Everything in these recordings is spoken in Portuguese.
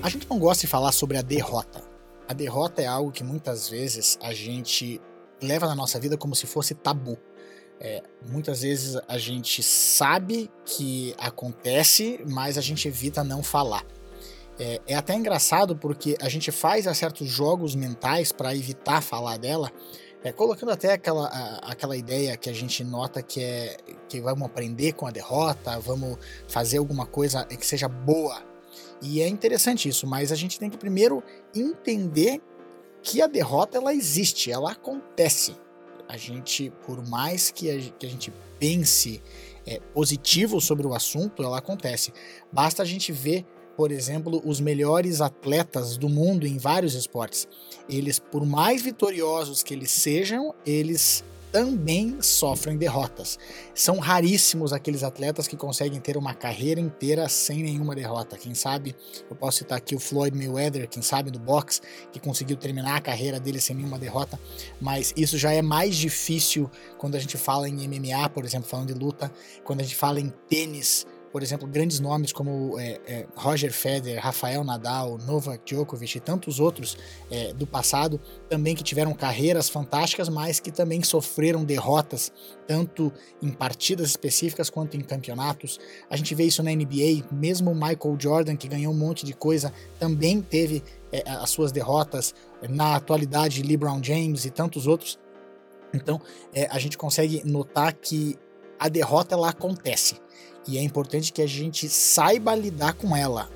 A gente não gosta de falar sobre a derrota. A derrota é algo que muitas vezes a gente leva na nossa vida como se fosse tabu. É, muitas vezes a gente sabe que acontece, mas a gente evita não falar. É, é até engraçado porque a gente faz certos jogos mentais para evitar falar dela, é, colocando até aquela, a, aquela ideia que a gente nota que é que vamos aprender com a derrota, vamos fazer alguma coisa que seja boa e é interessante isso, mas a gente tem que primeiro entender que a derrota ela existe, ela acontece. A gente, por mais que a, que a gente pense é, positivo sobre o assunto, ela acontece. Basta a gente ver, por exemplo, os melhores atletas do mundo em vários esportes. Eles, por mais vitoriosos que eles sejam, eles também sofrem derrotas. São raríssimos aqueles atletas que conseguem ter uma carreira inteira sem nenhuma derrota. Quem sabe, eu posso citar aqui o Floyd Mayweather, quem sabe do boxe, que conseguiu terminar a carreira dele sem nenhuma derrota, mas isso já é mais difícil quando a gente fala em MMA, por exemplo, falando de luta, quando a gente fala em tênis, por exemplo, grandes nomes como é, é, Roger Federer, Rafael Nadal, Novak Djokovic e tantos outros é, do passado também que tiveram carreiras fantásticas, mas que também sofreram derrotas, tanto em partidas específicas quanto em campeonatos. A gente vê isso na NBA, mesmo Michael Jordan, que ganhou um monte de coisa, também teve é, as suas derrotas. Na atualidade, LeBron James e tantos outros. Então, é, a gente consegue notar que a derrota ela acontece e é importante que a gente saiba lidar com ela,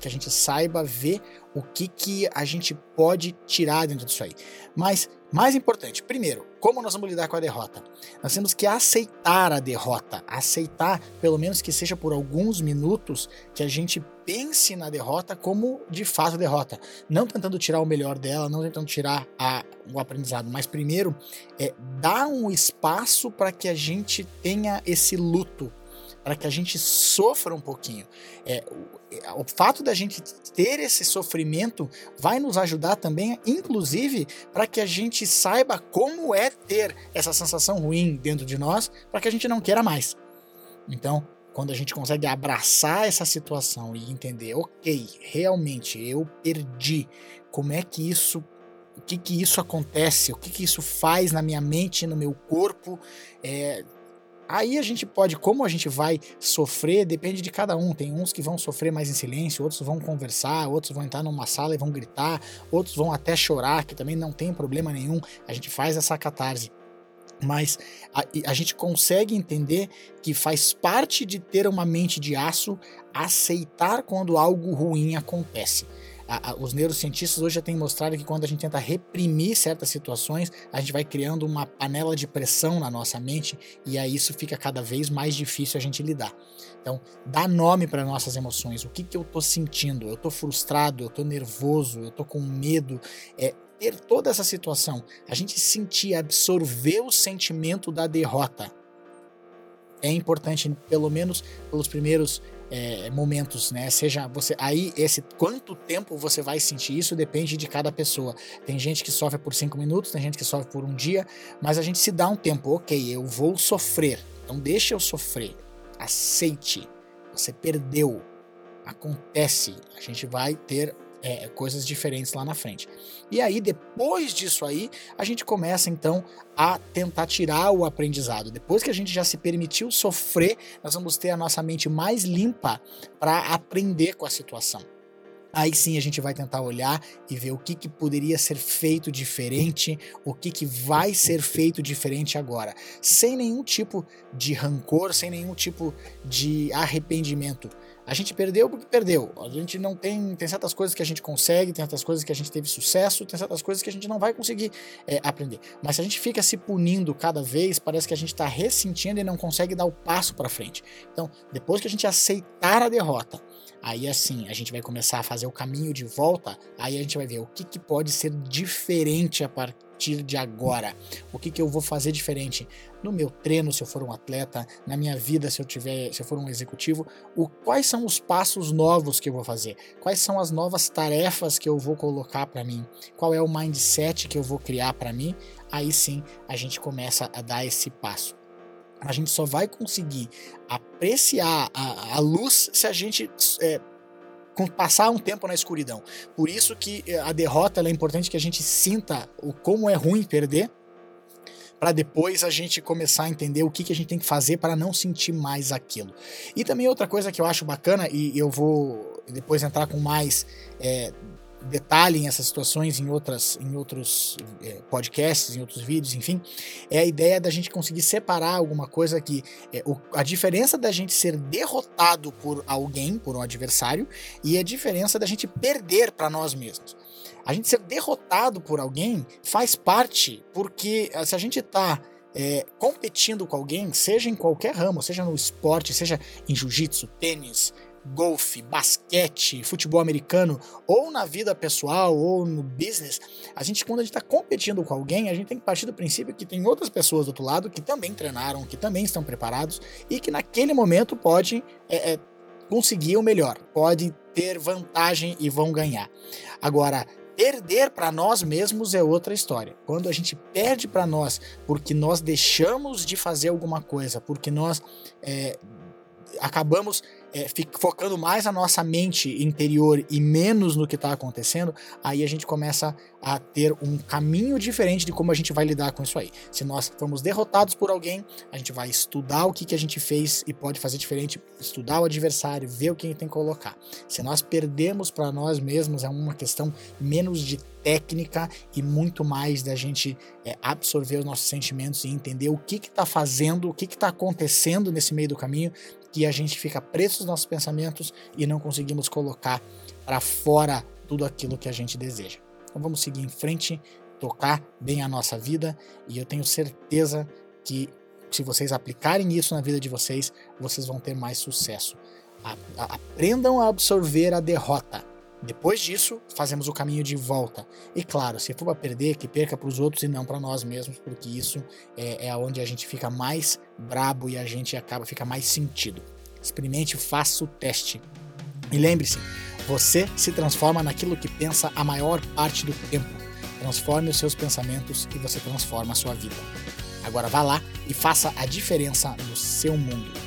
que a gente saiba ver o que, que a gente pode tirar dentro disso aí. Mas, mais importante, primeiro, como nós vamos lidar com a derrota? Nós temos que aceitar a derrota, aceitar, pelo menos que seja por alguns minutos, que a gente pense na derrota como de fato derrota. Não tentando tirar o melhor dela, não tentando tirar a, o aprendizado, mas primeiro é dar um espaço para que a gente tenha esse luto para que a gente sofra um pouquinho. É, o, o fato da gente ter esse sofrimento vai nos ajudar também, inclusive, para que a gente saiba como é ter essa sensação ruim dentro de nós, para que a gente não queira mais. Então, quando a gente consegue abraçar essa situação e entender, ok, realmente eu perdi, como é que isso o que que isso acontece, o que que isso faz na minha mente, no meu corpo, é, Aí a gente pode, como a gente vai sofrer, depende de cada um. Tem uns que vão sofrer mais em silêncio, outros vão conversar, outros vão entrar numa sala e vão gritar, outros vão até chorar, que também não tem problema nenhum. A gente faz essa catarse. Mas a, a gente consegue entender que faz parte de ter uma mente de aço aceitar quando algo ruim acontece a, a, os neurocientistas hoje já têm mostrado que quando a gente tenta reprimir certas situações, a gente vai criando uma panela de pressão na nossa mente e aí isso fica cada vez mais difícil a gente lidar. Então, dá nome para nossas emoções. O que, que eu estou sentindo? Eu estou frustrado, eu estou nervoso, eu estou com medo. É, ter toda essa situação, a gente sentir, absorver o sentimento da derrota. É importante, pelo menos pelos primeiros é, momentos, né? Seja você aí esse quanto tempo você vai sentir isso depende de cada pessoa. Tem gente que sofre por cinco minutos, tem gente que sofre por um dia, mas a gente se dá um tempo. Ok, eu vou sofrer. Então deixa eu sofrer. Aceite. Você perdeu. Acontece. A gente vai ter é, coisas diferentes lá na frente. E aí, depois disso aí, a gente começa então a tentar tirar o aprendizado. Depois que a gente já se permitiu sofrer, nós vamos ter a nossa mente mais limpa para aprender com a situação. Aí sim a gente vai tentar olhar e ver o que, que poderia ser feito diferente, o que, que vai ser feito diferente agora, sem nenhum tipo de rancor, sem nenhum tipo de arrependimento A gente perdeu porque perdeu. A gente não tem. Tem certas coisas que a gente consegue, tem certas coisas que a gente teve sucesso, tem certas coisas que a gente não vai conseguir é, aprender. Mas se a gente fica se punindo cada vez, parece que a gente está ressentindo e não consegue dar o passo para frente. Então, depois que a gente aceitar a derrota, aí assim a gente vai começar a fazer o caminho de volta. Aí a gente vai ver o que, que pode ser diferente a partir partir de agora? O que, que eu vou fazer diferente no meu treino, se eu for um atleta, na minha vida, se eu tiver, se eu for um executivo? O, quais são os passos novos que eu vou fazer? Quais são as novas tarefas que eu vou colocar para mim? Qual é o mindset que eu vou criar para mim? Aí sim a gente começa a dar esse passo a gente só vai conseguir apreciar a, a luz se a gente é, passar um tempo na escuridão. Por isso que eh, a derrota é importante que a gente sinta o como é ruim perder, para depois a gente começar a entender o que, que a gente tem que fazer para não sentir mais aquilo. E também outra coisa que eu acho bacana, e eu vou depois entrar com mais é, detalhem essas situações em, outras, em outros é, podcasts, em outros vídeos, enfim, é a ideia da gente conseguir separar alguma coisa que é, o, a diferença da gente ser derrotado por alguém, por um adversário, e a diferença da gente perder para nós mesmos. A gente ser derrotado por alguém faz parte, porque se a gente está é, competindo com alguém, seja em qualquer ramo, seja no esporte, seja em jiu-jitsu, tênis, golfe, basquete, futebol americano, ou na vida pessoal, ou no business, a gente, quando a gente está competindo com alguém, a gente tem que partir do princípio que tem outras pessoas do outro lado que também treinaram, que também estão preparados e que naquele momento pode é, é, conseguir o melhor, pode ter vantagem e vão ganhar. Agora, perder para nós mesmos é outra história. Quando a gente perde para nós porque nós deixamos de fazer alguma coisa, porque nós é, acabamos é, focando mais na nossa mente interior e menos no que está acontecendo, aí a gente começa a ter um caminho diferente de como a gente vai lidar com isso aí. Se nós formos derrotados por alguém, a gente vai estudar o que, que a gente fez e pode fazer diferente, estudar o adversário, ver o que a gente tem que colocar. Se nós perdemos para nós mesmos, é uma questão menos de técnica e muito mais da gente é, absorver os nossos sentimentos e entender o que está fazendo, o que está acontecendo nesse meio do caminho, que a gente fica preso nos nossos pensamentos e não conseguimos colocar para fora tudo aquilo que a gente deseja. Então vamos seguir em frente, tocar bem a nossa vida e eu tenho certeza que se vocês aplicarem isso na vida de vocês, vocês vão ter mais sucesso. aprendam a absorver a derrota. Depois disso, fazemos o caminho de volta. E claro, se for para perder, que perca para os outros e não para nós mesmos, porque isso é, é onde a gente fica mais brabo e a gente acaba fica mais sentido. Experimente, faça o teste. E lembre-se, você se transforma naquilo que pensa a maior parte do tempo. Transforme os seus pensamentos e você transforma a sua vida. Agora vá lá e faça a diferença no seu mundo.